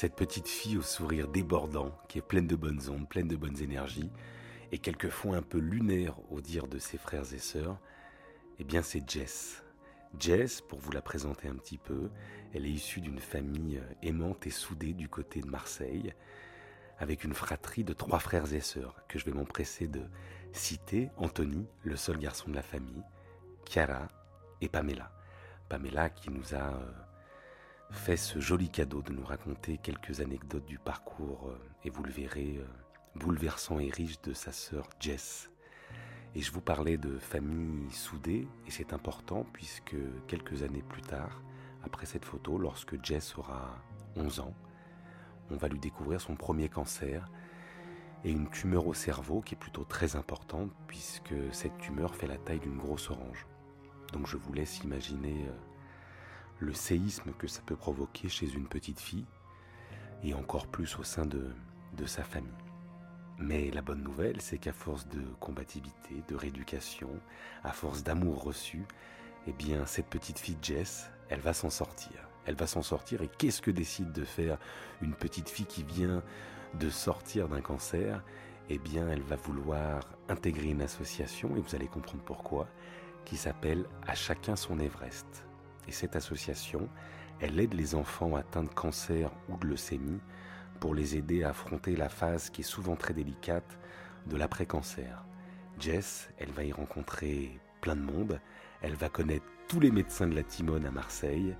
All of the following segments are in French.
Cette petite fille au sourire débordant, qui est pleine de bonnes ondes, pleine de bonnes énergies, et quelquefois un peu lunaire au dire de ses frères et sœurs, eh bien c'est Jess. Jess, pour vous la présenter un petit peu, elle est issue d'une famille euh, aimante et soudée du côté de Marseille, avec une fratrie de trois frères et sœurs que je vais m'empresser de citer. Anthony, le seul garçon de la famille, Chiara et Pamela. Pamela qui nous a euh, fait ce joli cadeau de nous raconter quelques anecdotes du parcours, euh, et vous le verrez, bouleversant et riche de sa sœur Jess. Et je vous parlais de famille soudée, et c'est important puisque quelques années plus tard, après cette photo, lorsque Jess aura 11 ans, on va lui découvrir son premier cancer et une tumeur au cerveau qui est plutôt très importante puisque cette tumeur fait la taille d'une grosse orange. Donc je vous laisse imaginer euh, le séisme que ça peut provoquer chez une petite fille et encore plus au sein de, sa famille. Mais la bonne nouvelle, c'est qu'à force de combativité, de rééducation, à force d'amour reçu, eh bien, cette petite fille Jess, elle va s'en sortir. Elle va s'en sortir et qu'est-ce que décide de faire une petite fille qui vient de sortir d'un cancer? Eh bien, elle va vouloir intégrer une association, et vous allez comprendre pourquoi, qui s'appelle À chacun son Everest. Et cette association, elle aide les enfants atteints de cancer ou de leucémie pour les aider à affronter la phase qui est souvent très délicate de l'après-cancer. Jess, elle va y rencontrer plein de monde, elle va connaître tous les médecins de la Timone à Marseille,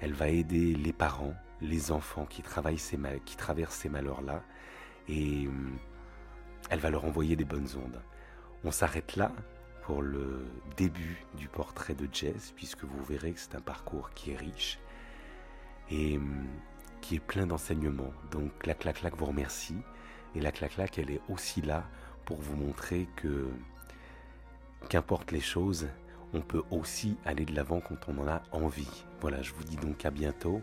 elle va aider les parents, les enfants qui, travaillent ces qui traversent ces malheurs-là, et hum, elle va leur envoyer des bonnes ondes. On s'arrête là pour le début du portrait de Jess, puisque vous verrez que c'est un parcours qui est riche. Et hum, qui est plein d'enseignements. Donc la clac-clac vous remercie. Et la clac-clac, elle est aussi là pour vous montrer que qu'importe les choses, on peut aussi aller de l'avant quand on en a envie. Voilà, je vous dis donc à bientôt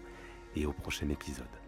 et au prochain épisode.